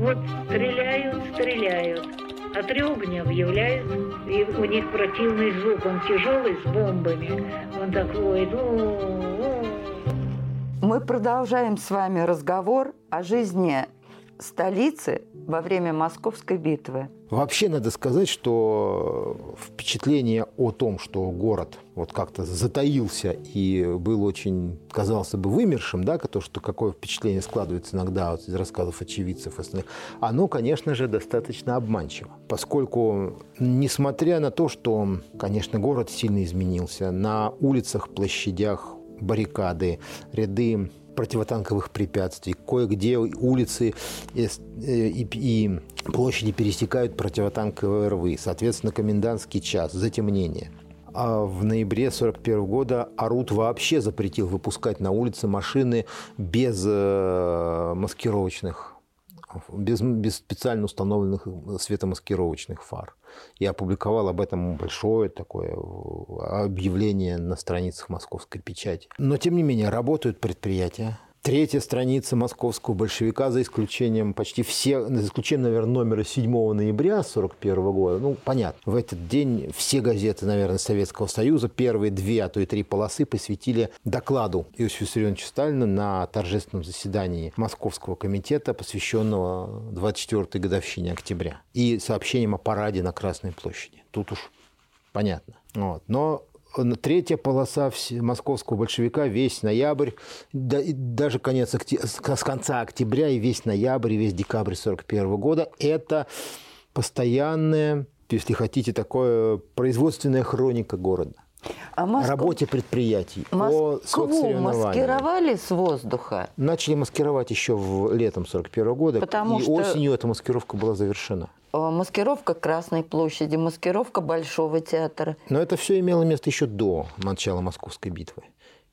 Вот стреляют, стреляют. А Трёгнев является, и у них противный звук, он тяжелый с бомбами. Он такой, ну... Мы продолжаем с вами разговор о жизни столицы во время Московской битвы. Вообще надо сказать, что впечатление о том, что город вот как-то затаился и был очень, казался бы, вымершим, да, то, что какое впечатление складывается иногда вот из рассказов очевидцев остальных, оно, конечно же, достаточно обманчиво. Поскольку, несмотря на то, что, конечно, город сильно изменился, на улицах, площадях баррикады, ряды противотанковых препятствий. Кое-где улицы и, и, и площади пересекают противотанковые рвы. Соответственно, комендантский час, затемнение. А в ноябре 1941 года Арут вообще запретил выпускать на улицы машины без э, маскировочных без, без специально установленных светомаскировочных фар. Я опубликовал об этом большое такое объявление на страницах московской печати. Но, тем не менее, работают предприятия, Третья страница московского большевика, за исключением почти все, за исключением, наверное, номера 7 ноября 1941 года. Ну, понятно, в этот день все газеты, наверное, Советского Союза, первые две, а то и три полосы посвятили докладу Иосифа Виссарионовича Сталина на торжественном заседании Московского комитета, посвященного 24-й годовщине октября, и сообщением о параде на Красной площади. Тут уж понятно. Вот. Но третья полоса московского большевика весь ноябрь, даже конец, с конца октября и весь ноябрь, и весь декабрь 1941 года – это постоянная, если хотите, такое производственная хроника города. А Москву... работе предприятий, Москву о маскировали с воздуха? Начали маскировать еще в летом 41 года, Потому и что... осенью эта маскировка была завершена. Э, маскировка Красной площади, маскировка Большого театра. Но это все имело место еще до начала Московской битвы.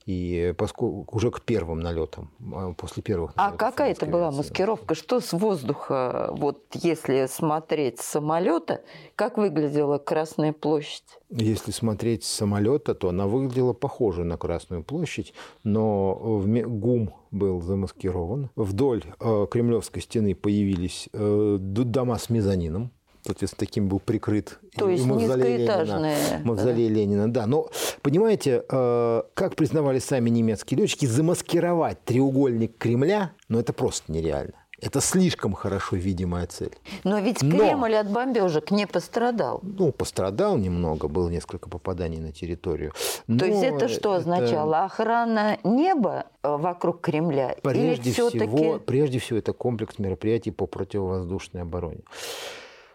И поскольку уже к первым налетам, а, после первых А какая это была маскировка? Что с воздуха, вот если смотреть с самолета, как выглядела Красная площадь? Если смотреть с самолета, то она выглядела похоже на Красную площадь, но ГУМ был замаскирован. Вдоль э, Кремлевской стены появились э, дома с мезонином, соответственно, таким был прикрыт То есть мавзолей Ленина. Мавзолей да? Ленина, да. Но, понимаете, э, как признавали сами немецкие летчики, замаскировать треугольник Кремля, ну, это просто нереально. Это слишком хорошо видимая цель. Но ведь Кремль Но, от бомбежек не пострадал. Ну, пострадал немного, было несколько попаданий на территорию. Но То есть это что это... означало? Охрана неба э, вокруг Кремля? Прежде, всего, прежде всего, это комплекс мероприятий по противовоздушной обороне.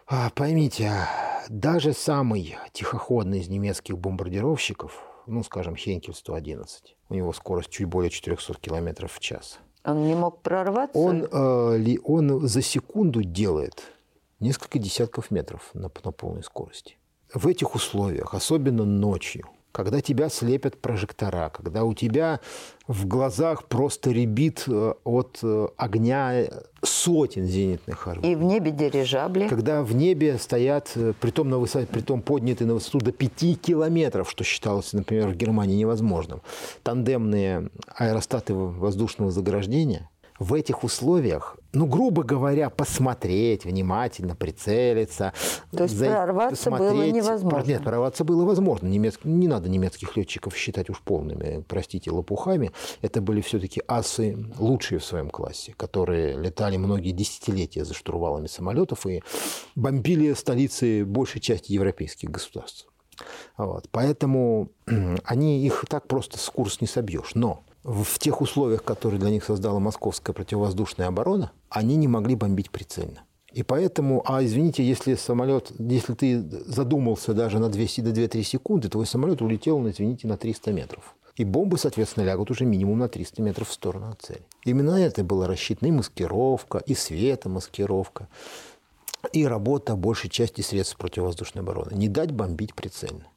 А, поймите, даже самый тихоходный из немецких бомбардировщиков, ну, скажем, Хенкель-111, у него скорость чуть более 400 км в час. Он не мог прорваться? Он, э, он за секунду делает несколько десятков метров на, на полной скорости. В этих условиях, особенно ночью, когда тебя слепят прожектора, когда у тебя в глазах просто ребит э, от э, огня сотен зенитных орудий. И в небе дирижабли. Когда в небе стоят, э, притом, на высоте, притом поднятые на высоту до 5 километров, что считалось, например, в Германии невозможным, тандемные аэростаты воздушного заграждения, в этих условиях, ну, грубо говоря, посмотреть внимательно, прицелиться. То есть за... прорваться посмотреть... было невозможно? Нет, прорваться было возможно. Немец... Не надо немецких летчиков считать уж полными, простите, лопухами. Это были все-таки асы лучшие в своем классе, которые летали многие десятилетия за штурвалами самолетов и бомбили столицы большей части европейских государств. Вот. Поэтому они их так просто с курс не собьешь. Но в тех условиях, которые для них создала московская противовоздушная оборона, они не могли бомбить прицельно. И поэтому, а извините, если самолет, если ты задумался даже на 200 до 2-3 секунды, твой самолет улетел, извините, на 300 метров. И бомбы, соответственно, лягут уже минимум на 300 метров в сторону от цели. Именно это была рассчитана и маскировка, и светомаскировка, и работа большей части средств противовоздушной обороны. Не дать бомбить прицельно.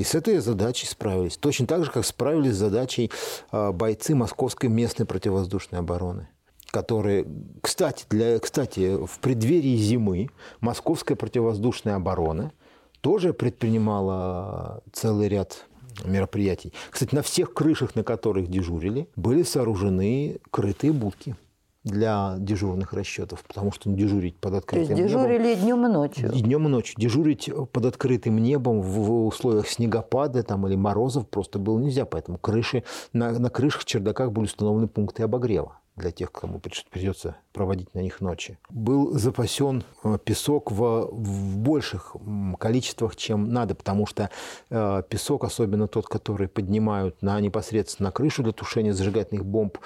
И с этой задачей справились. Точно так же, как справились с задачей а, бойцы Московской местной противовоздушной обороны которые, кстати, для, кстати, в преддверии зимы Московская противовоздушная оборона тоже предпринимала целый ряд мероприятий. Кстати, на всех крышах, на которых дежурили, были сооружены крытые будки. Для дежурных расчетов, потому что дежурить под открытым То есть дежурили небом... днем и ночью? И днем и ночью. Дежурить под открытым небом в условиях снегопада там, или морозов просто было нельзя, поэтому крыши, на, на крышах, чердаках были установлены пункты обогрева для тех, кому придется проводить на них ночи. Был запасен э, песок в, в больших количествах, чем надо, потому что э, песок, особенно тот, который поднимают на непосредственно на крышу для тушения зажигательных бомб,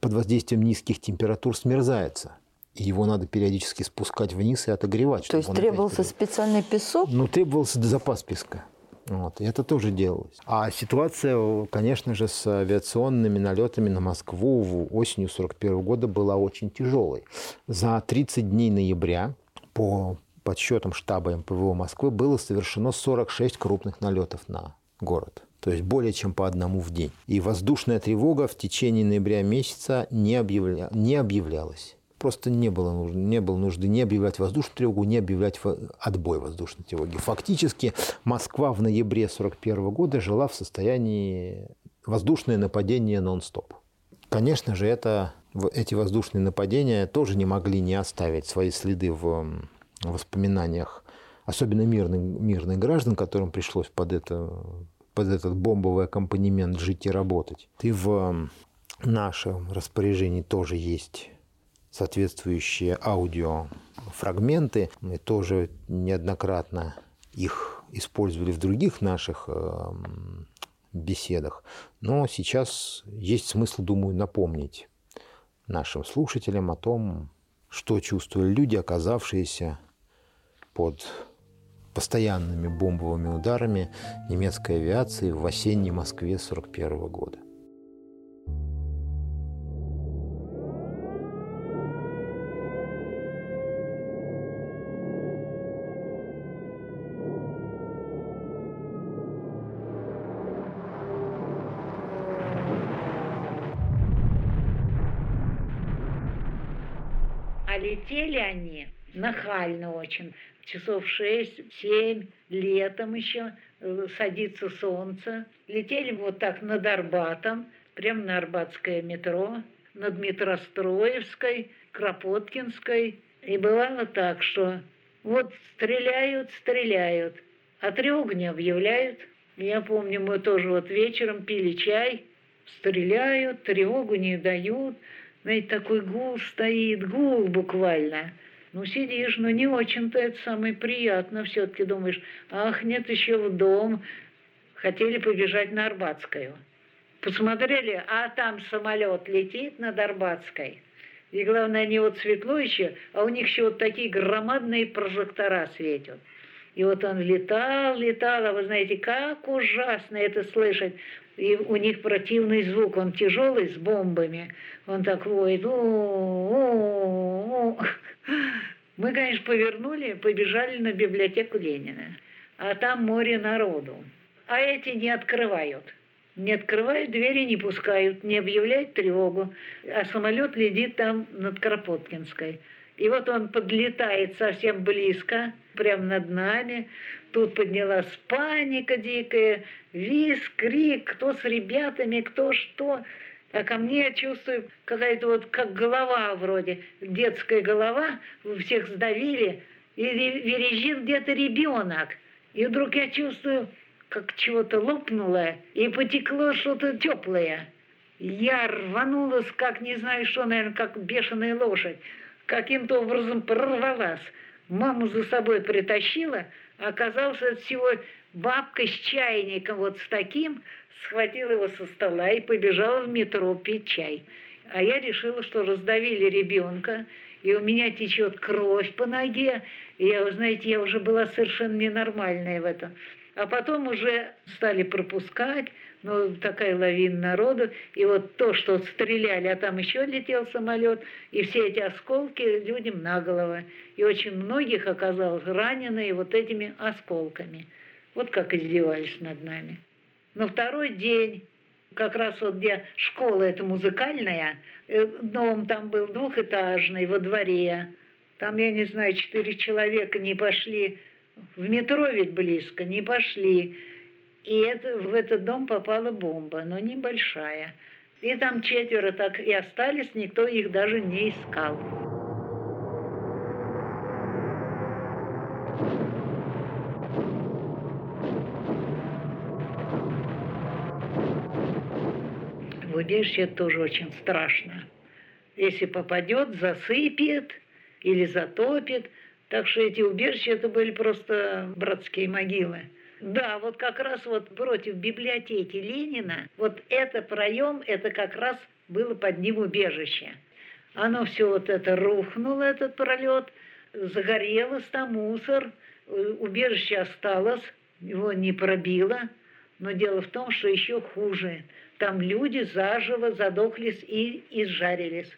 под воздействием низких температур смерзается. И его надо периодически спускать вниз и отогревать. То есть требовался специальный песок? Ну, требовался запас песка. Вот, и это тоже делалось. А ситуация, конечно же, с авиационными налетами на Москву осенью 1941 года была очень тяжелой. За 30 дней ноября по подсчетам штаба МПВО Москвы было совершено 46 крупных налетов на город. То есть более чем по одному в день. И воздушная тревога в течение ноября месяца не, объявля... не объявлялась просто не было, нужды, не было нужды не объявлять воздушную тревогу, не объявлять отбой воздушной тревоги. Фактически Москва в ноябре 1941 года жила в состоянии воздушное нападение нон-стоп. Конечно же, это, эти воздушные нападения тоже не могли не оставить свои следы в воспоминаниях, особенно мирных, мирных граждан, которым пришлось под, это, под этот бомбовый аккомпанемент жить и работать. И в нашем распоряжении тоже есть соответствующие аудиофрагменты. Мы тоже неоднократно их использовали в других наших эм, беседах. Но сейчас есть смысл, думаю, напомнить нашим слушателям о том, что чувствовали люди, оказавшиеся под постоянными бомбовыми ударами немецкой авиации в осенней Москве 1941 года. Они нахально очень. Часов шесть-семь, летом еще, э, садится солнце. Летели вот так над Арбатом, прямо на Арбатское метро, над Метростроевской, Кропоткинской. И бывало так, что вот стреляют, стреляют, а тревогу не объявляют. Я помню, мы тоже вот вечером пили чай, стреляют, тревогу не дают – знаете, такой гул стоит, гул буквально. Ну, сидишь, но не очень-то это самое приятно. Все-таки думаешь, ах, нет, еще в дом. Хотели побежать на Арбатскую. Посмотрели, а там самолет летит над Арбатской. И главное, они вот светло еще, а у них еще вот такие громадные прожектора светят. И вот он летал, летал, а вы знаете, как ужасно это слышать и у них противный звук, он тяжелый с бомбами, он так воет. Мы, конечно, повернули, побежали на библиотеку Ленина, а там море народу. А эти не открывают. Не открывают двери, не пускают, не объявляют тревогу. А самолет летит там над Кропоткинской. И вот он подлетает совсем близко, прямо над нами. Тут поднялась паника дикая, визг, крик, кто с ребятами, кто что. А ко мне я чувствую какая-то вот как голова вроде, детская голова, всех сдавили, и верещит где-то ребенок. И вдруг я чувствую, как чего-то лопнуло, и потекло что-то теплое. Я рванулась, как не знаю что, наверное, как бешеная лошадь. Каким-то образом прорвалась. Маму за собой притащила, а оказался от всего бабка с чайником вот с таким, схватила его со стола и побежала в метро пить чай. А я решила, что раздавили ребенка, и у меня течет кровь по ноге. И я, вы знаете, я уже была совершенно ненормальная в этом. А потом уже стали пропускать, ну, такая лавина народу. И вот то, что стреляли, а там еще летел самолет, и все эти осколки людям на голову. И очень многих оказалось раненые вот этими осколками. Вот как издевались над нами. На второй день, как раз вот где школа эта музыкальная, э, дом там был двухэтажный во дворе. Там, я не знаю, четыре человека не пошли. В метро ведь близко, не пошли. И это, в этот дом попала бомба, но небольшая. И там четверо так и остались, никто их даже не искал. В убежище тоже очень страшно. Если попадет, засыпет или затопит. Так что эти убежища это были просто братские могилы. Да, вот как раз вот против библиотеки Ленина, вот это проем, это как раз было под ним убежище. Оно все вот это рухнуло, этот пролет, загорелось там мусор, убежище осталось, его не пробило. Но дело в том, что еще хуже. Там люди заживо задохлись и изжарились.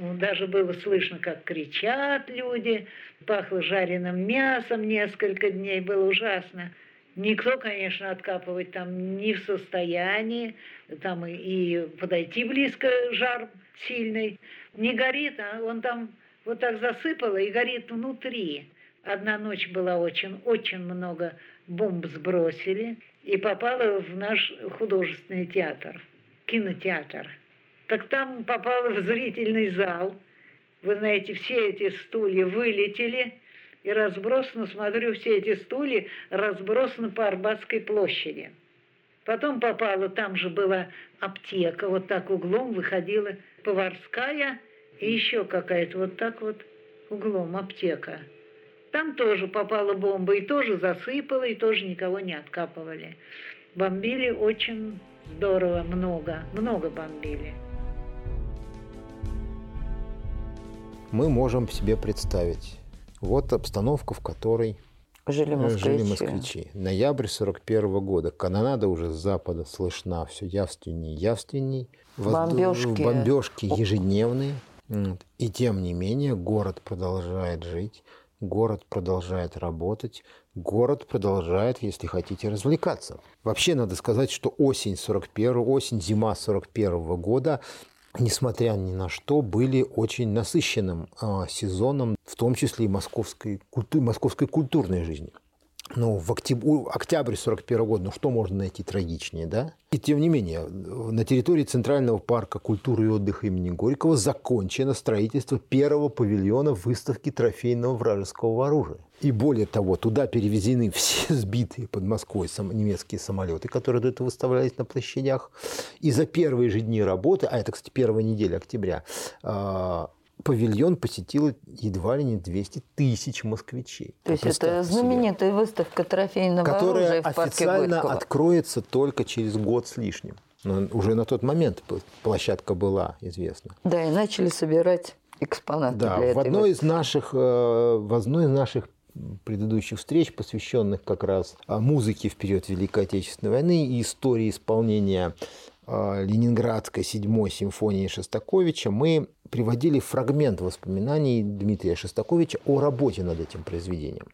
Даже было слышно, как кричат люди, пахло жареным мясом несколько дней, было ужасно. Никто, конечно, откапывать там не в состоянии, там и, и подойти близко, жар сильный. Не горит, а он там вот так засыпало и горит внутри. Одна ночь была очень, очень много бомб сбросили и попала в наш художественный театр, кинотеатр. Так там попала в зрительный зал. Вы знаете, все эти стулья вылетели – и разбросано, смотрю, все эти стулья разбросаны по Арбатской площади. Потом попала, там же была аптека, вот так углом выходила поварская и еще какая-то вот так вот углом аптека. Там тоже попала бомба и тоже засыпала, и тоже никого не откапывали. Бомбили очень здорово, много, много бомбили. Мы можем себе представить вот обстановка, в которой жили москвичи. Жили москвичи. Ноябрь 41 года. Канонада уже с запада слышна все явственней и явственней. Бомбежки. Бомбежки ежедневные. И тем не менее город продолжает жить, город продолжает работать, город продолжает, если хотите, развлекаться. Вообще надо сказать, что осень 41 осень, зима 41 года несмотря ни на что, были очень насыщенным э, сезоном, в том числе и московской, культу, московской культурной жизни. Ну, в октябрь, октябрь 41 года, ну что можно найти трагичнее, да? И тем не менее, на территории Центрального парка культуры и отдыха имени Горького закончено строительство первого павильона выставки трофейного вражеского оружия. И более того, туда перевезены все сбитые под Москвой немецкие самолеты, которые до этого выставлялись на площадях. И за первые же дни работы, а это, кстати, первая неделя октября, а, павильон посетило едва ли не 200 тысяч москвичей. То есть это знаменитая себе. выставка трофейного Которая оружия в парке официально Горького. откроется только через год с лишним. Но уже на тот момент площадка была известна. Да, и начали собирать экспонаты да, для в этой одной выставки. из наших, э, в одной из наших предыдущих встреч, посвященных как раз музыке в период Великой Отечественной войны и истории исполнения э, Ленинградской седьмой симфонии Шостаковича, мы приводили фрагмент воспоминаний Дмитрия Шостаковича о работе над этим произведением.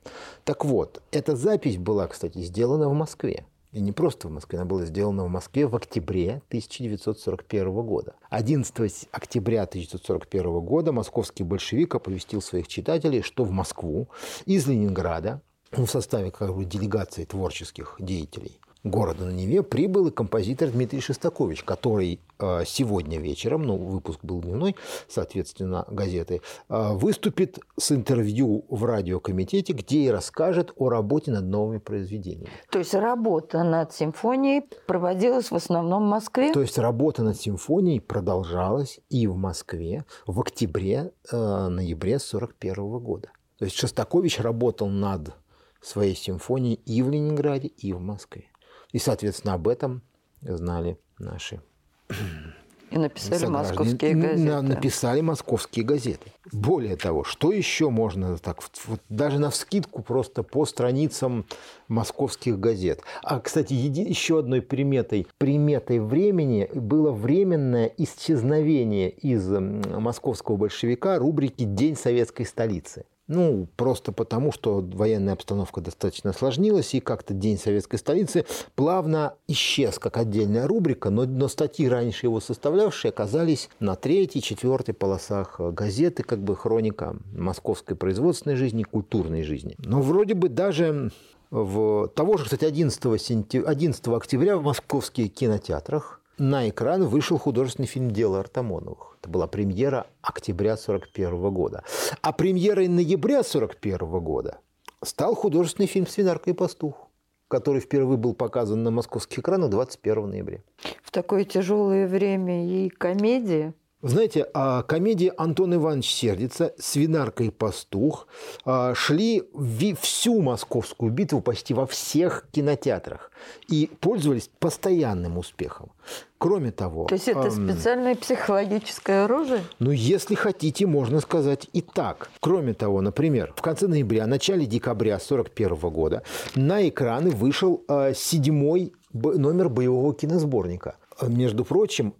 Так вот, эта запись была, кстати, сделана в Москве. И не просто в Москве, она была сделана в Москве в октябре 1941 года. 11 октября 1941 года московский большевик оповестил своих читателей, что в Москву из Ленинграда в составе как бы, делегации творческих деятелей города на Неве прибыл и композитор Дмитрий Шестакович, который э, сегодня вечером, ну, выпуск был дневной, соответственно, газеты, э, выступит с интервью в радиокомитете, где и расскажет о работе над новыми произведениями. То есть работа над симфонией проводилась в основном в Москве? То есть работа над симфонией продолжалась и в Москве в октябре-ноябре э, 1941 года. То есть Шостакович работал над своей симфонией и в Ленинграде, и в Москве. И, соответственно, об этом знали наши и написали московские газеты. Написали московские газеты. Более того, что еще можно так вот, даже на вскидку просто по страницам московских газет. А, кстати, еще одной приметой, приметой времени было временное исчезновение из московского большевика рубрики «День советской столицы». Ну, просто потому, что военная обстановка достаточно осложнилась, и как-то День советской столицы плавно исчез как отдельная рубрика, но, но статьи, раньше его составлявшие, оказались на третьей, четвертой полосах газеты, как бы хроника московской производственной жизни, культурной жизни. Но вроде бы даже в того же, кстати, 11, сентя... 11 октября в московских кинотеатрах на экран вышел художественный фильм «Дело Артамоновых». Это была премьера октября 41 года. А премьерой ноября 41 года стал художественный фильм «Свинарка и пастух», который впервые был показан на московских экранах 21 ноября. В такое тяжелое время и комедия. Знаете, а комедии Антон Иванович сердится, «Свинарка и пастух» а, шли всю московскую битву почти во всех кинотеатрах и пользовались постоянным успехом. Кроме того... То есть это эм, специальное психологическое оружие? Ну, если хотите, можно сказать и так. Кроме того, например, в конце ноября, начале декабря 1941 года на экраны вышел э, седьмой номер боевого киносборника. Между прочим,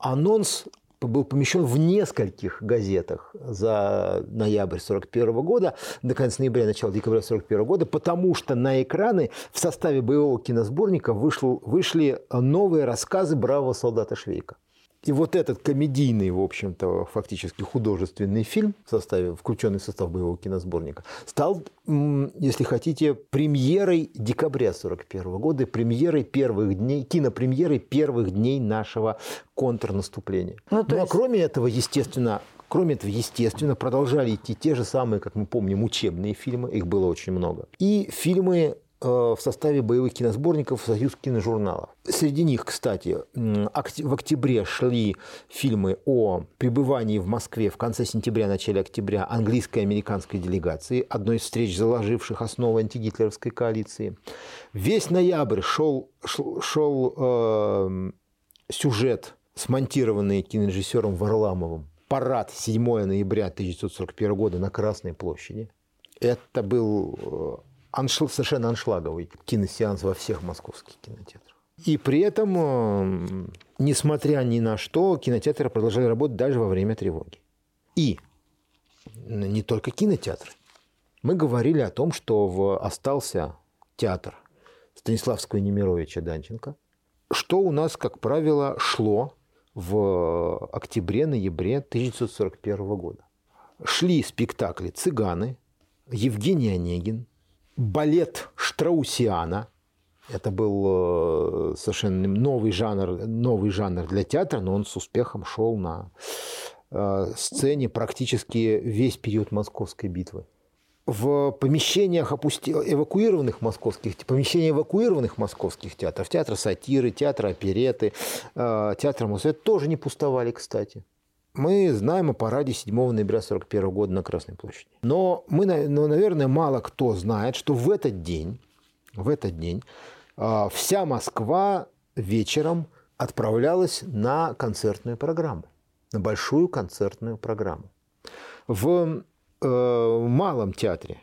анонс был помещен в нескольких газетах за ноябрь 1941 года, до конца ноября, начало декабря 1941 года, потому что на экраны в составе боевого киносборника вышел, вышли новые рассказы бравого солдата Швейка. И вот этот комедийный, в общем-то, фактически художественный фильм в составе, включенный в состав боевого киносборника, стал, если хотите, премьерой декабря 1941 года, премьерой первых дней, кинопремьерой первых дней нашего контрнаступления. Ну, ну а кроме этого, естественно, Кроме этого, естественно, продолжали идти те же самые, как мы помним, учебные фильмы, их было очень много. И фильмы в составе боевых киносборников «Союз киножурналов». Среди них, кстати, в октябре шли фильмы о пребывании в Москве в конце сентября, начале октября английской и американской делегации, одной из встреч, заложивших основу антигитлеровской коалиции. Весь ноябрь шел, шел, шел э, сюжет, смонтированный кинорежиссером Варламовым, парад 7 ноября 1941 года на Красной площади. Это был э, аншл, совершенно аншлаговый киносеанс во всех московских кинотеатрах. И при этом, несмотря ни на что, кинотеатры продолжали работать даже во время тревоги. И не только кинотеатры. Мы говорили о том, что в, остался театр Станиславского и Немировича Данченко, что у нас, как правило, шло в октябре-ноябре 1941 года. Шли спектакли «Цыганы», Евгений Онегин, балет Штраусиана. Это был э, совершенно новый жанр, новый жанр для театра, но он с успехом шел на э, сцене практически весь период Московской битвы. В помещениях опусти... эвакуированных московских, помещения эвакуированных московских театров, театра сатиры, театра опереты, э, театра музея тоже не пустовали, кстати. Мы знаем о параде 7 ноября 1941 года на Красной площади. Но мы, ну, наверное, мало кто знает, что в этот день, в этот день а, вся Москва вечером отправлялась на концертную программу, на большую концертную программу. В э, Малом театре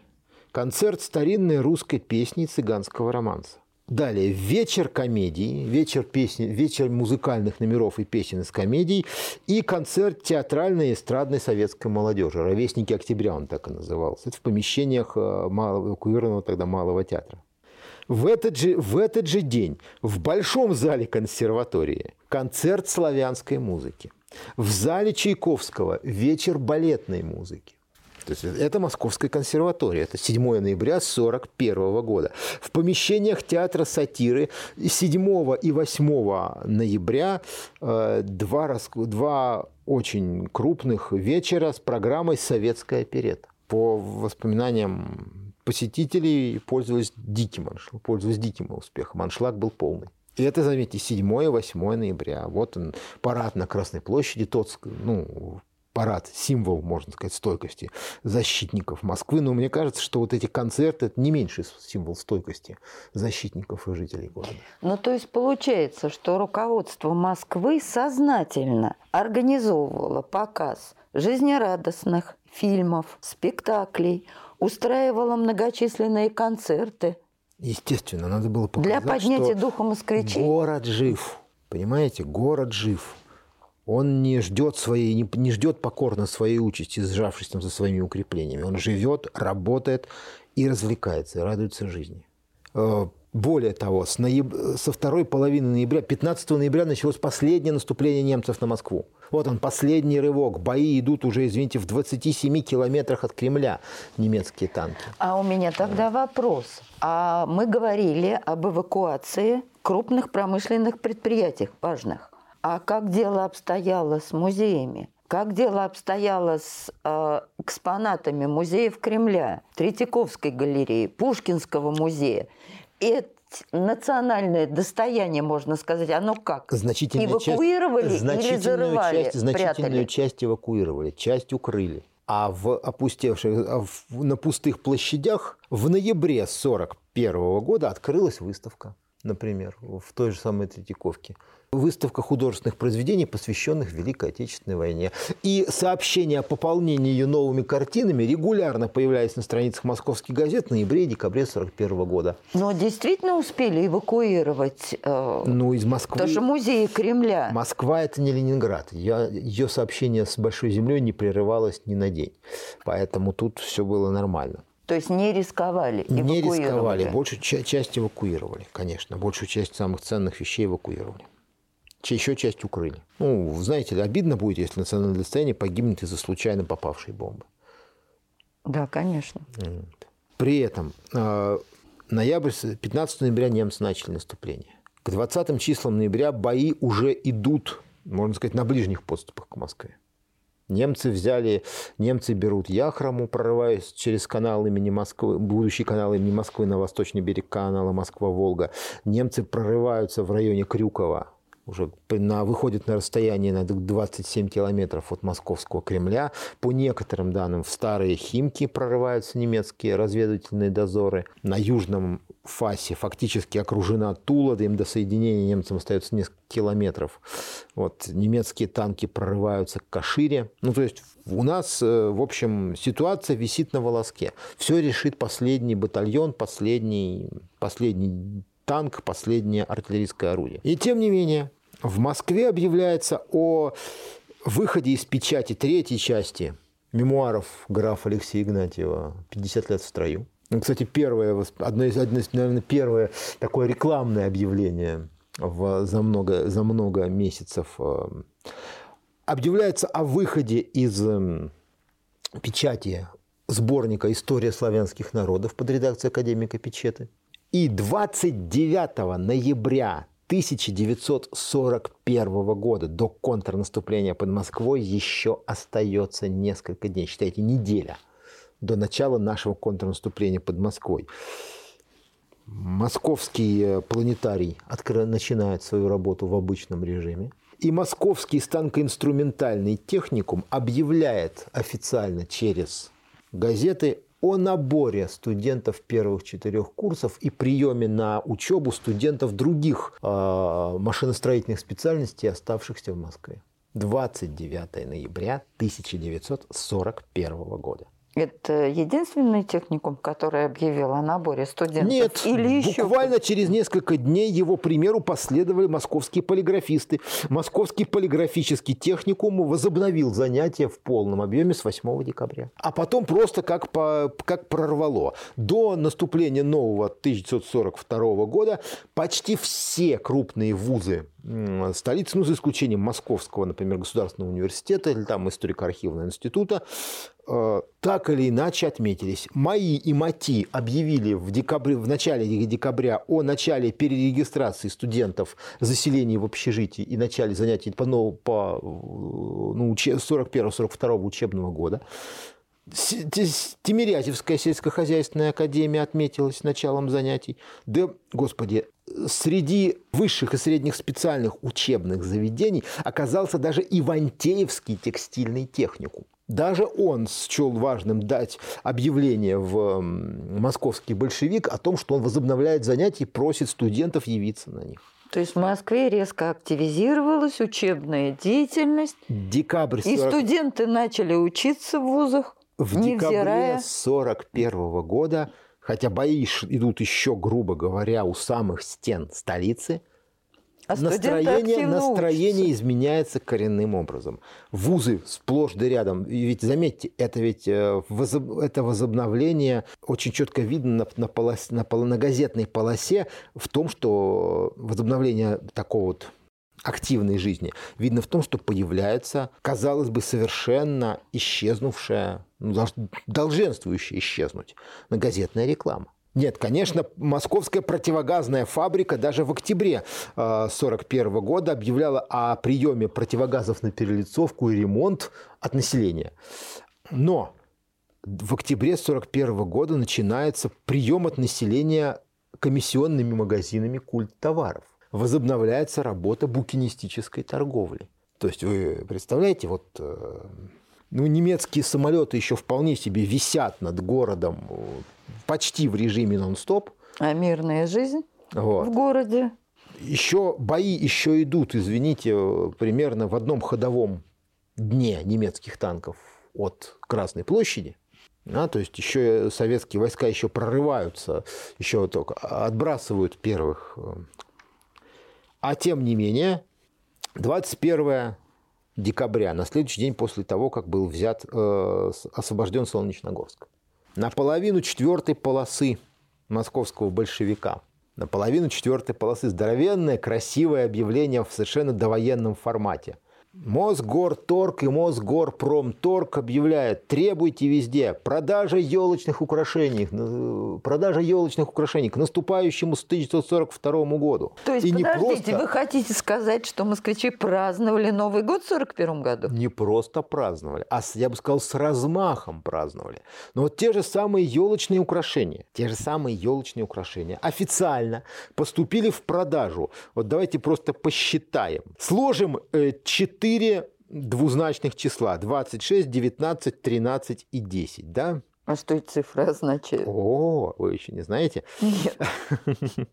концерт старинной русской песни цыганского романса. Далее вечер комедии, вечер, песни, вечер музыкальных номеров и песен из комедий и концерт театральной и эстрадной советской молодежи. «Ровесники октября» он так и назывался. Это в помещениях э, малого, эвакуированного тогда Малого театра. В этот, же, в этот же день в Большом зале консерватории концерт славянской музыки. В зале Чайковского вечер балетной музыки. То есть это Московская консерватория. Это 7 ноября 1941 года. В помещениях театра сатиры 7 и 8 ноября э, два, два очень крупных вечера с программой «Советская оперета». По воспоминаниям посетителей пользовались диким, пользовались диким успехом. Аншлаг был полный. И это, заметьте, 7 и 8 ноября. Вот он, парад на Красной площади, тот, ну, парад, символ, можно сказать, стойкости защитников Москвы. Но мне кажется, что вот эти концерты – это не меньший символ стойкости защитников и жителей города. Ну, то есть получается, что руководство Москвы сознательно организовывало показ жизнерадостных фильмов, спектаклей, устраивало многочисленные концерты. Естественно, надо было показать, Для поднятия духа москвичей. Город жив. Понимаете, город жив он не ждет, своей, не, не ждет покорно своей участи, сжавшись там за своими укреплениями. Он живет, работает и развлекается, и радуется жизни. Э, более того, с нояб... со второй половины ноября, 15 ноября началось последнее наступление немцев на Москву. Вот он, последний рывок. Бои идут уже, извините, в 27 километрах от Кремля немецкие танки. А у меня тогда вопрос. А мы говорили об эвакуации крупных промышленных предприятий важных. А как дело обстояло с музеями? Как дело обстояло с э, экспонатами музеев Кремля, Третьяковской галереи, Пушкинского музея? Это национальное достояние, можно сказать, оно как? Значительная эвакуировали часть, или зарывали, часть, значительную прятали? часть эвакуировали, часть укрыли. А в опустевших, а в- на пустых площадях в ноябре 1941 года открылась выставка, например, в той же самой Третьяковке. Выставка художественных произведений, посвященных Великой Отечественной войне. И сообщения о пополнении ее новыми картинами регулярно появлялись на страницах московских газет в ноябре и декабре 1941 года. Но действительно успели эвакуировать, э, Ну, из Москвы... что музеи Кремля. Москва – это не Ленинград. Я, ее сообщение с Большой землей не прерывалось ни на день. Поэтому тут все было нормально. То есть не рисковали, Не рисковали. Большую ча- часть эвакуировали, конечно. Большую часть самых ценных вещей эвакуировали. Еще часть укрыли. Ну, знаете обидно будет, если национальное достояние погибнет из-за случайно попавшей бомбы. Да, конечно. При этом э, ноябрь, с- 15 ноября немцы начали наступление. К 20 числам ноября бои уже идут, можно сказать, на ближних подступах к Москве. Немцы взяли, немцы берут Яхраму, прорываясь через канал имени Москвы, будущий канал имени Москвы на восточный берег канала Москва-Волга. Немцы прорываются в районе Крюкова, уже на, выходят на расстояние на 27 километров от московского Кремля. По некоторым данным, в старые Химки прорываются немецкие разведывательные дозоры. На южном фасе фактически окружена Тула, им до соединения немцам остается несколько километров. Вот, немецкие танки прорываются к Кашире. Ну, то есть у нас, э, в общем, ситуация висит на волоске. Все решит последний батальон, последний, последний танк, последнее артиллерийское орудие. И тем не менее, в Москве объявляется о выходе из печати третьей части мемуаров графа Алексея Игнатьева «50 лет в строю». Ну, кстати, первое, одно из, одно из, наверное, первое такое рекламное объявление в, за, много, за много месяцев. э, Объявляется о выходе из эм, печати сборника «История славянских народов» под редакцией академика Печеты. И 29 ноября 1941 года до контрнаступления под Москвой еще остается несколько дней, считайте, неделя до начала нашего контрнаступления под Москвой. Московский э, планетарий откры- начинает свою работу в обычном режиме. И Московский станкоинструментальный техникум объявляет официально через газеты о наборе студентов первых четырех курсов и приеме на учебу студентов других э, машиностроительных специальностей, оставшихся в Москве. 29 ноября 1941 года. Это единственный техникум, который объявил о наборе студентов? Нет, Или еще буквально через несколько дней его примеру последовали московские полиграфисты. Московский полиграфический техникум возобновил занятия в полном объеме с 8 декабря. А потом просто как, по, как прорвало. До наступления нового 1942 года почти все крупные вузы столицы, ну, за исключением Московского, например, государственного университета или там историко-архивного института, так или иначе отметились. МАИ и МАТИ объявили в, декабре, в начале декабря о начале перерегистрации студентов заселения в общежитии и начале занятий по, нову- по ну, 41-42 учебного года. Тимирязевская сельскохозяйственная академия отметилась началом занятий. Да, господи, среди высших и средних специальных учебных заведений оказался даже Ивантеевский текстильный техникум. Даже он счел важным дать объявление в московский большевик о том, что он возобновляет занятия и просит студентов явиться на них. То есть в Москве резко активизировалась учебная деятельность, Декабрь и 40 студенты начали учиться в вузах, В невзирая... декабре 41 года, хотя бои идут еще, грубо говоря, у самых стен столицы, А настроение, настроение учатся. изменяется коренным образом. Вузы сплошь да рядом. И ведь заметьте, это ведь э, возоб- это возобновление очень четко видно на, на, полос- на на газетной полосе в том, что возобновление такого вот активной жизни видно в том, что появляется, казалось бы, совершенно исчезнувшая, ну, долж- долженствующая исчезнуть, газетная реклама. Нет, конечно, московская противогазная фабрика даже в октябре 1941 года объявляла о приеме противогазов на перелицовку и ремонт от населения. Но в октябре 1941 года начинается прием от населения комиссионными магазинами культ товаров. Возобновляется работа букинистической торговли. То есть вы представляете, вот э, ну, немецкие самолеты еще вполне себе висят над городом почти в режиме нон-стоп. А мирная жизнь вот. в городе? Еще бои еще идут, извините, примерно в одном ходовом дне немецких танков от Красной площади. Да, то есть еще советские войска еще прорываются, еще только отбрасывают первых. А тем не менее, 21 декабря, на следующий день после того, как был взят, э, освобожден Солнечногорск, наполовину четвертой полосы московского большевика, наполовину четвертой полосы. Здоровенное, красивое объявление в совершенно довоенном формате – Мосгорторг и Мосгорпромторг объявляют, требуйте везде продажа елочных украшений, продажа елочных украшений к наступающему 1942 году. То есть, и подождите, просто... вы хотите сказать, что москвичи праздновали Новый год в 1941 году? Не просто праздновали, а, я бы сказал, с размахом праздновали. Но вот те же самые елочные украшения, те же самые елочные украшения официально поступили в продажу. Вот давайте просто посчитаем. Сложим 4 э, четыре двузначных числа. 26, 19, 13 и 10, да? А что эти цифры означают? О, вы еще не знаете? Нет.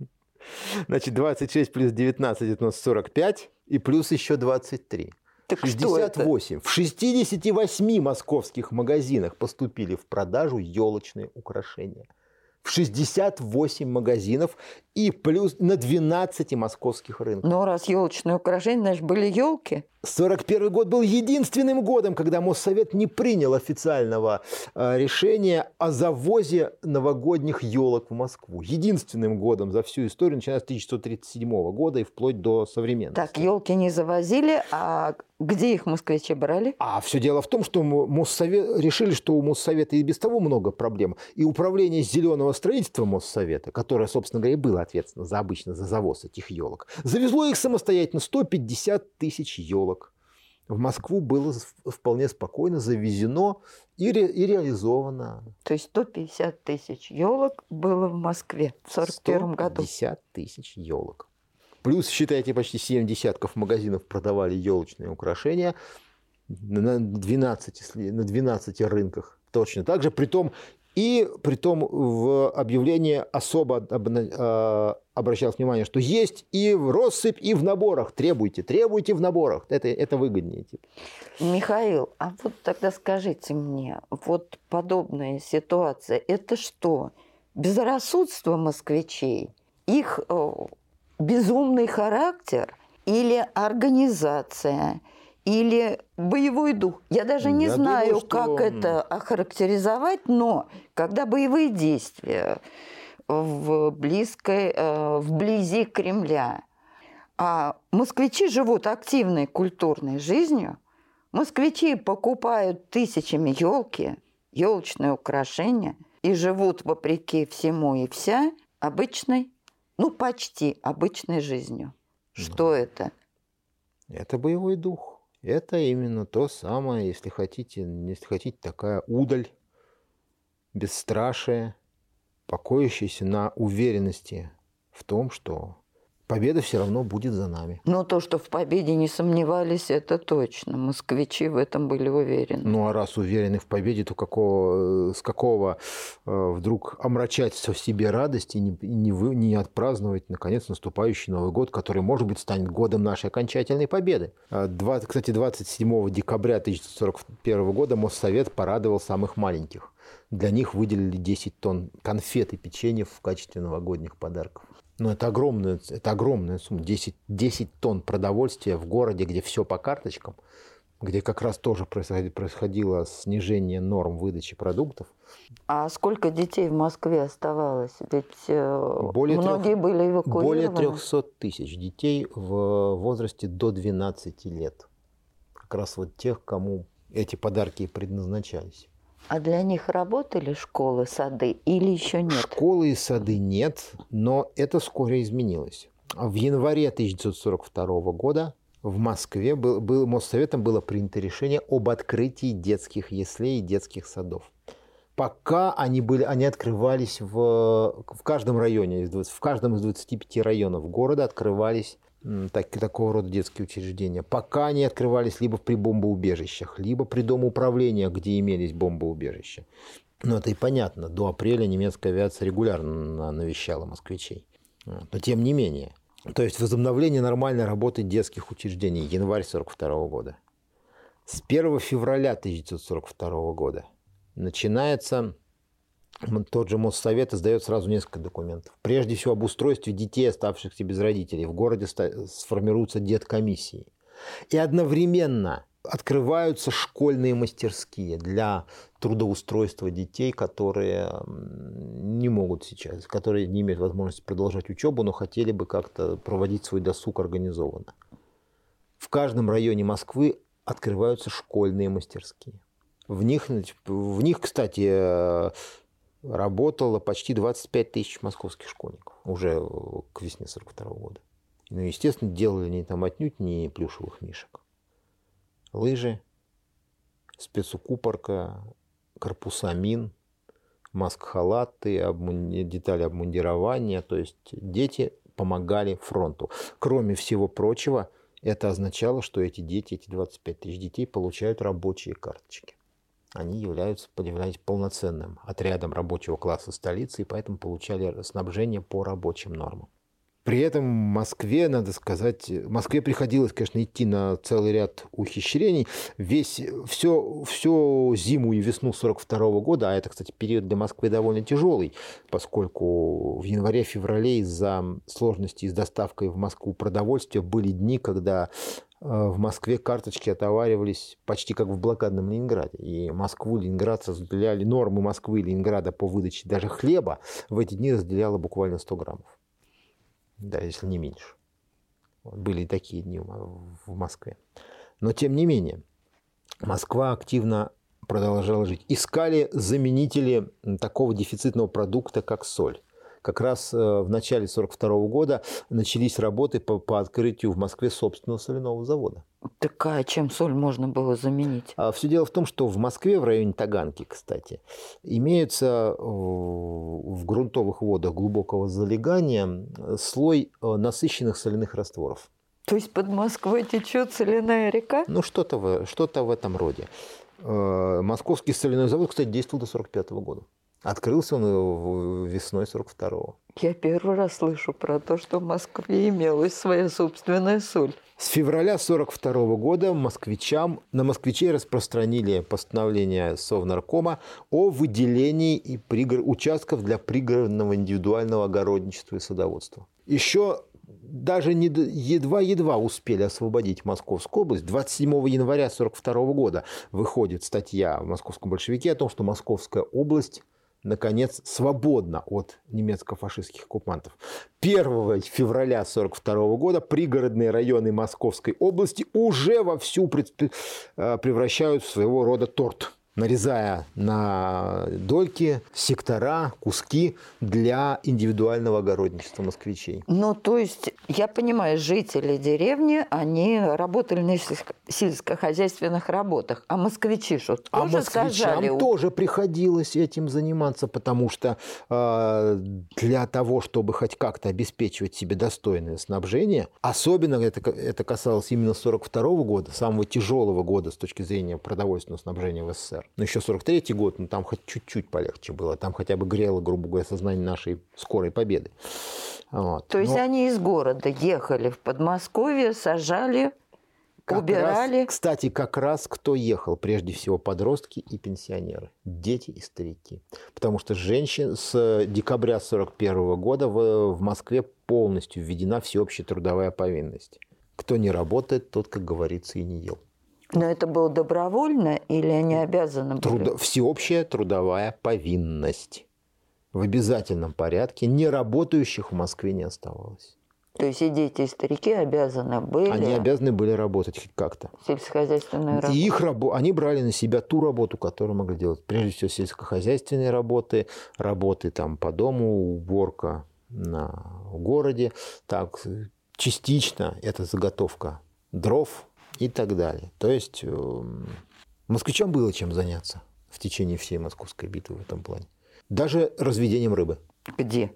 Значит, 26 плюс 19 это у нас 45, и плюс еще 23. Так 68. В 68 московских магазинах поступили в продажу елочные украшения в 68 магазинов и плюс на 12 московских рынках. Ну, раз елочные украшения, значит, были елки. 41 год был единственным годом, когда Моссовет не принял официального э, решения о завозе новогодних елок в Москву. Единственным годом за всю историю, начиная с 1937 года и вплоть до современности. Так, елки не завозили, а где их москвичи брали? А все дело в том, что Моссовет, решили, что у Моссовета и без того много проблем. И управление зеленого строительства Моссовета, которое, собственно говоря, было ответственно за обычно за завоз этих елок, завезло их самостоятельно 150 тысяч елок. В Москву было вполне спокойно завезено и, ре, и реализовано. То есть 150 тысяч елок было в Москве в 1941 году? 150 тысяч елок. Плюс, считайте, почти 7 десятков магазинов продавали елочные украшения на 12, на 12 рынках. Точно так же. Притом и при том в объявлении особо а, обращалось внимание, что есть и в россыпь, и в наборах. Требуйте, требуйте в наборах. Это, это выгоднее. Типа. Михаил, а вот тогда скажите мне, вот подобная ситуация, это что? Безрассудство москвичей? Их безумный характер или организация – или боевой дух. Я даже не Я знаю, думаю, что... как это охарактеризовать, но когда боевые действия в близкой, э, вблизи Кремля, а москвичи живут активной культурной жизнью, москвичи покупают тысячами елки, елочные украшения и живут вопреки всему и вся обычной, ну почти обычной жизнью. Что это? Это боевой дух. Это именно то самое, если хотите, если хотите, такая удаль, бесстрашие, покоящаяся на уверенности в том, что победа все равно будет за нами. Но то, что в победе не сомневались, это точно. Москвичи в этом были уверены. Ну а раз уверены в победе, то какого, с какого э, вдруг омрачать в себе радость и не, не, вы, не отпраздновать, наконец, наступающий Новый год, который, может быть, станет годом нашей окончательной победы. 20, а кстати, 27 декабря 1941 года Моссовет порадовал самых маленьких. Для них выделили 10 тонн конфет и печенья в качестве новогодних подарков. Но это огромная, это огромная сумма. 10, 10 тонн продовольствия в городе, где все по карточкам, где как раз тоже происходило снижение норм выдачи продуктов. А сколько детей в Москве оставалось? Ведь э, более многие трех, были эвакуированы. Более 300 тысяч детей в возрасте до 12 лет. Как раз вот тех, кому эти подарки предназначались. А для них работали школы, сады или еще нет? Школы и сады нет, но это вскоре изменилось. В январе 1942 года в Москве был, был, Моссоветом было принято решение об открытии детских яслей и детских садов. Пока они, были, они открывались в, в каждом районе, в каждом из 25 районов города открывались так, такого рода детские учреждения. Пока они открывались либо при бомбоубежищах, либо при домоуправлениях, где имелись бомбоубежища. Но это и понятно. До апреля немецкая авиация регулярно навещала москвичей. Но тем не менее. То есть возобновление нормальной работы детских учреждений. Январь 1942 года. С 1 февраля 1942 года начинается тот же Моссовет издает сразу несколько документов. Прежде всего об устройстве детей, оставшихся без родителей. В городе сформируются деткомиссии. И одновременно открываются школьные мастерские для трудоустройства детей, которые не могут сейчас, которые не имеют возможности продолжать учебу, но хотели бы как-то проводить свой досуг организованно. В каждом районе Москвы открываются школьные мастерские. В них, в них кстати, работало почти 25 тысяч московских школьников уже к весне 42 года. Ну, естественно, делали они там отнюдь не плюшевых мишек. Лыжи, спецукупорка, корпуса мин, маск-халаты, обмуни... детали обмундирования. То есть дети помогали фронту. Кроме всего прочего, это означало, что эти дети, эти 25 тысяч детей получают рабочие карточки они являются, являются полноценным отрядом рабочего класса столицы и поэтому получали снабжение по рабочим нормам. При этом в Москве, надо сказать, Москве приходилось, конечно, идти на целый ряд ухищрений. Весь, все, всю зиму и весну 42 года, а это, кстати, период для Москвы довольно тяжелый, поскольку в январе-феврале из-за сложностей с доставкой в Москву продовольствия были дни, когда в Москве карточки отоваривались почти как в блокадном Ленинграде. И Москву, ленинградцы разделяли, нормы Москвы и Ленинграда по выдаче даже хлеба в эти дни разделяло буквально 100 граммов да, если не меньше. Были такие дни в Москве. Но тем не менее, Москва активно продолжала жить. Искали заменители такого дефицитного продукта, как соль как раз э, в начале 1942 года начались работы по, по открытию в Москве собственного соляного завода. Так а чем соль можно было заменить? А все дело в том, что в Москве, в районе Таганки, кстати, имеется э, в грунтовых водах глубокого залегания слой э, насыщенных соляных растворов. То есть под Москвой течет соляная река? Ну, что-то в, что в этом роде. Московский соляной завод, кстати, действовал до 1945 года. Открылся он весной 42-го. Я первый раз слышу про то, что в Москве имелась своя собственная соль. С февраля 42 -го года москвичам, на москвичей распространили постановление Совнаркома о выделении и пригор... участков для пригородного индивидуального огородничества и садоводства. Еще даже едва-едва успели освободить Московскую область. 27 января 42 года выходит статья в Московском большевике о том, что Московская область наконец, свободна от немецко-фашистских оккупантов. 1 февраля 1942 года пригородные районы Московской области уже вовсю э, превращают в своего рода торт нарезая на дольки сектора, куски для индивидуального огородничества москвичей. Ну, то есть, я понимаю, жители деревни, они работали на сельскохозяйственных работах, а москвичи что, а тоже а москвичам сажали? тоже приходилось этим заниматься, потому что э, для того, чтобы хоть как-то обеспечивать себе достойное снабжение, особенно это, это касалось именно 42 года, самого тяжелого года с точки зрения продовольственного снабжения в СССР, но еще 43 год, ну там хоть чуть-чуть полегче было. Там хотя бы грело, грубо говоря, сознание нашей скорой победы. Вот. То есть Но... они из города ехали в Подмосковье, сажали, как убирали. Раз, кстати, как раз кто ехал? Прежде всего подростки и пенсионеры, дети и старики. Потому что женщин с декабря 1941 года в, в Москве полностью введена всеобщая трудовая повинность. Кто не работает, тот, как говорится, и не ел. Но это было добровольно или они обязаны были? Трудо... Всеобщая трудовая повинность. В обязательном порядке неработающих в Москве не оставалось. То есть и дети, и старики обязаны были Они обязаны были работать хоть как-то. сельскохозяйственную работу. И их рабо... они брали на себя ту работу, которую могли делать. Прежде всего, сельскохозяйственные работы, работы там по дому, уборка на в городе. Так, частично это заготовка дров и так далее. То есть эм, москвичам было чем заняться в течение всей московской битвы в этом плане. Даже разведением рыбы. Где?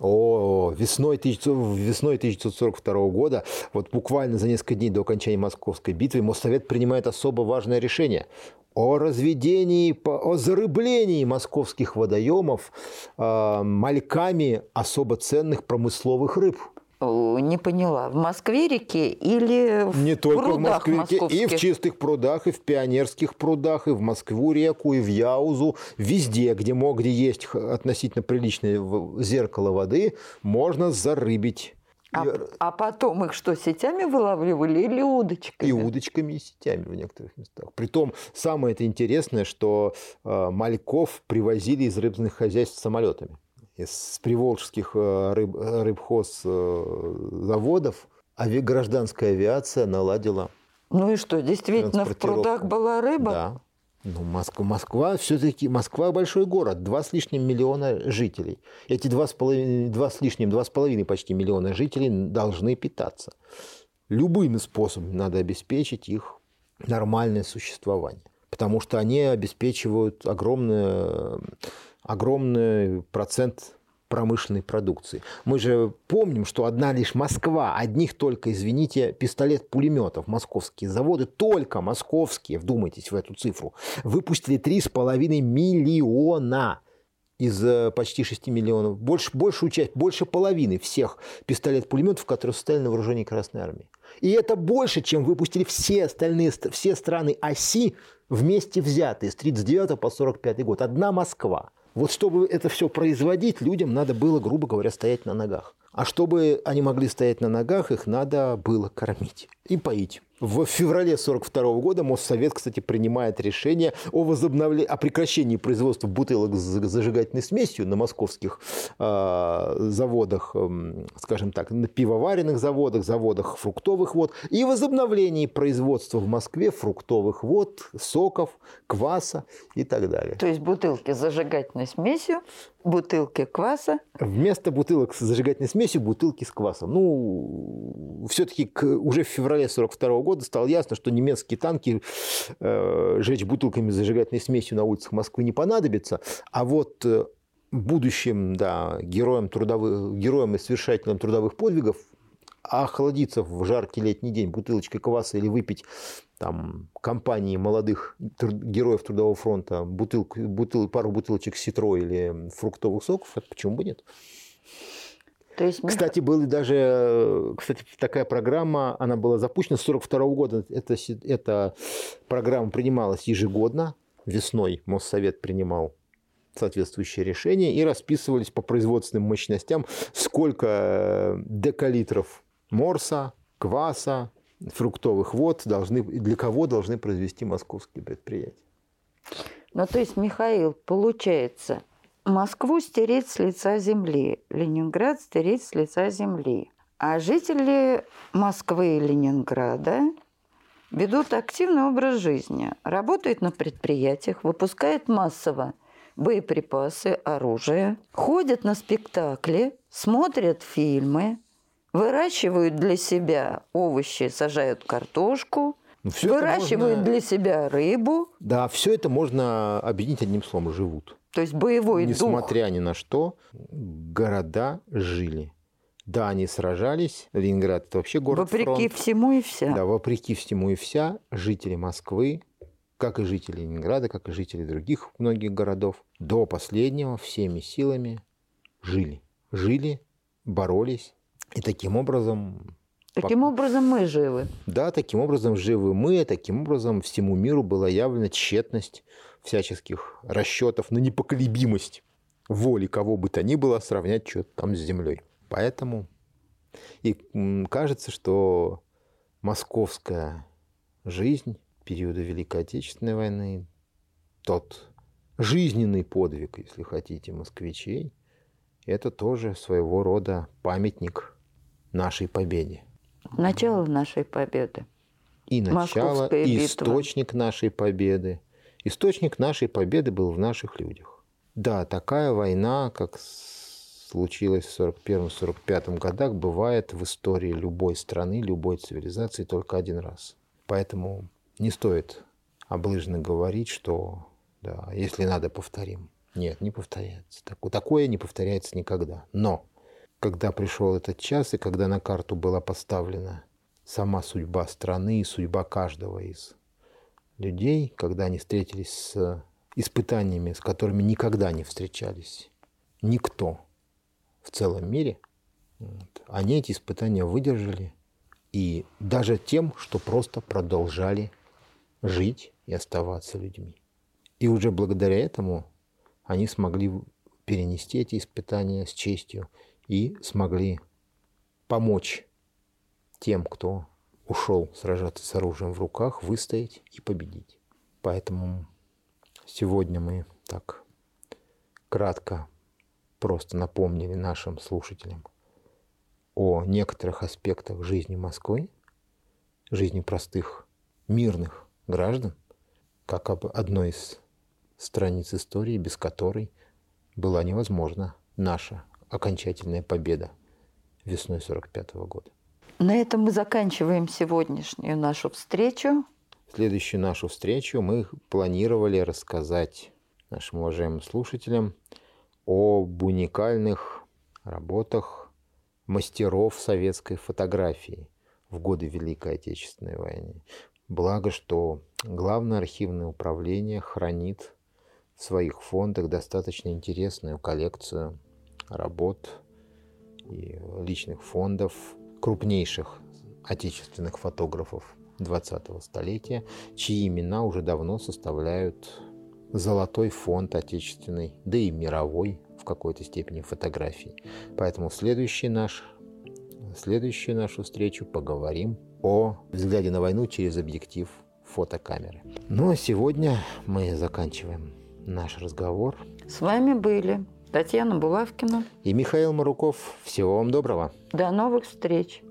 О, весной, 1900 весной 1942 года, вот буквально за несколько дней до окончания Московской битвы, Моссовет принимает особо важное решение о разведении, о зарыблении московских водоемов э, мальками особо ценных промысловых рыб. О, Не поняла. В Москве реке или в Не только в Москве, и в чистых прудах, и в пионерских прудах, и в Москву реку, и в Яузу, везде, где, мог, где есть относительно приличное зеркало воды, можно зарыбить. А, И- а потом их что, сетями вылавливали или удочками? и удочками, и сетями в некоторых местах. Притом, самое это интересное, что э, мальков привозили из рыбных хозяйств самолетами. Из приволжских э, рыб, э, рыбхоз э, заводов ави- гражданская авиация наладила. Ну и что, действительно в прудах была рыба? Да. Ну, Москва, Москва все-таки Москва большой город, два с лишним миллиона жителей. Эти два с, половиной, два с лишним, два с половиной почти миллиона жителей должны питаться. Любыми способами надо обеспечить их нормальное существование. Потому что они обеспечивают огромный, огромный процент промышленной продукции. Мы же помним, что одна лишь Москва, одних только, извините, пистолет-пулеметов, московские заводы, только московские, вдумайтесь в эту цифру, выпустили 3,5 миллиона из э, почти 6 миллионов, больше, большую часть, больше половины всех пистолет-пулеметов, которые состояли на вооружении Красной Армии. И это больше, чем выпустили все остальные, ст- все страны оси вместе взятые с 39 по 45 год. Одна Москва. Вот чтобы это все производить, людям надо было, грубо говоря, стоять на ногах. А чтобы они могли стоять на ногах, их надо было кормить и поить. В феврале 1942 года Моссовет, кстати, принимает решение о, возобновлении, о прекращении производства бутылок с зажигательной смесью на московских э, заводах, эм, скажем так, на пивоваренных заводах, заводах фруктовых вод и возобновлении производства в Москве фруктовых вод, соков, кваса и так далее. То есть бутылки с зажигательной смесью, бутылки кваса. Вместо бутылок с зажигательной смесью бутылки с квасом. Ну, все-таки уже в феврале 1942 года стало ясно, что немецкие танки э, жечь бутылками с зажигательной смесью на улицах Москвы не понадобится. А вот э, будущим да, героям, трудовых, героям и совершателям трудовых подвигов охладиться в жаркий летний день бутылочкой кваса или выпить там, компании молодых героев Трудового фронта бутылку, бутыл, пару бутылочек ситро или фруктовых соков, это почему бы нет? То есть Миха- Кстати, была даже кстати, такая программа, она была запущена с 42 года. Эта, эта программа принималась ежегодно. Весной Моссовет принимал соответствующие решения и расписывались по производственным мощностям, сколько декалитров морса, кваса, фруктовых вод должны, для кого должны произвести московские предприятия. Ну, то есть, Михаил, получается, Москву стереть с лица земли, Ленинград стереть с лица земли. А жители Москвы и Ленинграда ведут активный образ жизни, работают на предприятиях, выпускают массово боеприпасы, оружие, ходят на спектакли, смотрят фильмы, выращивают для себя овощи, сажают картошку, Ну, это выращивают можно- для себя рыбу, Да, все это можно объединить одним словом – живут. то есть боевой дух. Несмотря ни на что, города жили. Да, они сражались. Ленинград – это вообще город Вопреки фронт. всему и вся. Да, вопреки всему и вся, жители Москвы, как и жители Ленинграда, как и жители других многих городов, до последнего всеми силами жили. Жили, боролись. И таким образом Таким образом мы живы. да, таким образом живы мы, и таким образом всему миру была явлена тщетность всяческих расчетов на непоколебимость воли кого бы то ни было сравнять что-то там с землей. Поэтому и кажется, что московская жизнь периода Великой Отечественной войны, тот жизненный подвиг, если хотите, москвичей, это тоже своего рода памятник нашей победе. Начало нашей победы. И начало, Московская и битва. источник нашей победы. Источник нашей победы был в наших людях. Да, такая война, как случилось в 41-45 годах, бывает в истории любой страны, любой цивилизации только один раз. Поэтому не стоит облыжно говорить, что да, если надо, повторим. Нет, не повторяется. Так- Такое не повторяется никогда. Но когда пришел этот час и когда на карту была поставлена сама судьба страны и судьба каждого из людей, когда они встретились с испытаниями, с которыми никогда не встречались никто в целом мире, вот, они эти испытания выдержали и даже тем, что просто продолжали жить и оставаться людьми. И уже благодаря этому они смогли перенести эти испытания с честью и смогли помочь тем, кто ушел сражаться с оружием в руках, выстоять и победить. Поэтому сегодня мы так кратко просто напомнили нашим слушателям о некоторых аспектах жизни Москвы, жизни простых мирных граждан, как об одной из страниц истории, без которой была невозможна наша окончательная победа весной 45 года. На этом мы заканчиваем сегодняшнюю нашу встречу. Следующую нашу встречу мы планировали рассказать нашим уважаемым слушателям об уникальных работах мастеров советской фотографии в годы Великой Отечественной войны. Благо, что Главное архивное управление хранит в своих фондах достаточно интересную коллекцию работ и личных фондов крупнейших отечественных фотографов 20-го столетия, чьи имена уже давно составляют золотой фонд отечественной, да и мировой в какой-то степени фотографии. Поэтому следующий наш, следующую нашу встречу поговорим о взгляде на войну через объектив фотокамеры. Ну а сегодня мы заканчиваем наш разговор. С вами были Татьяна Булавкина. И Михаил Маруков. Всего вам доброго. До новых встреч!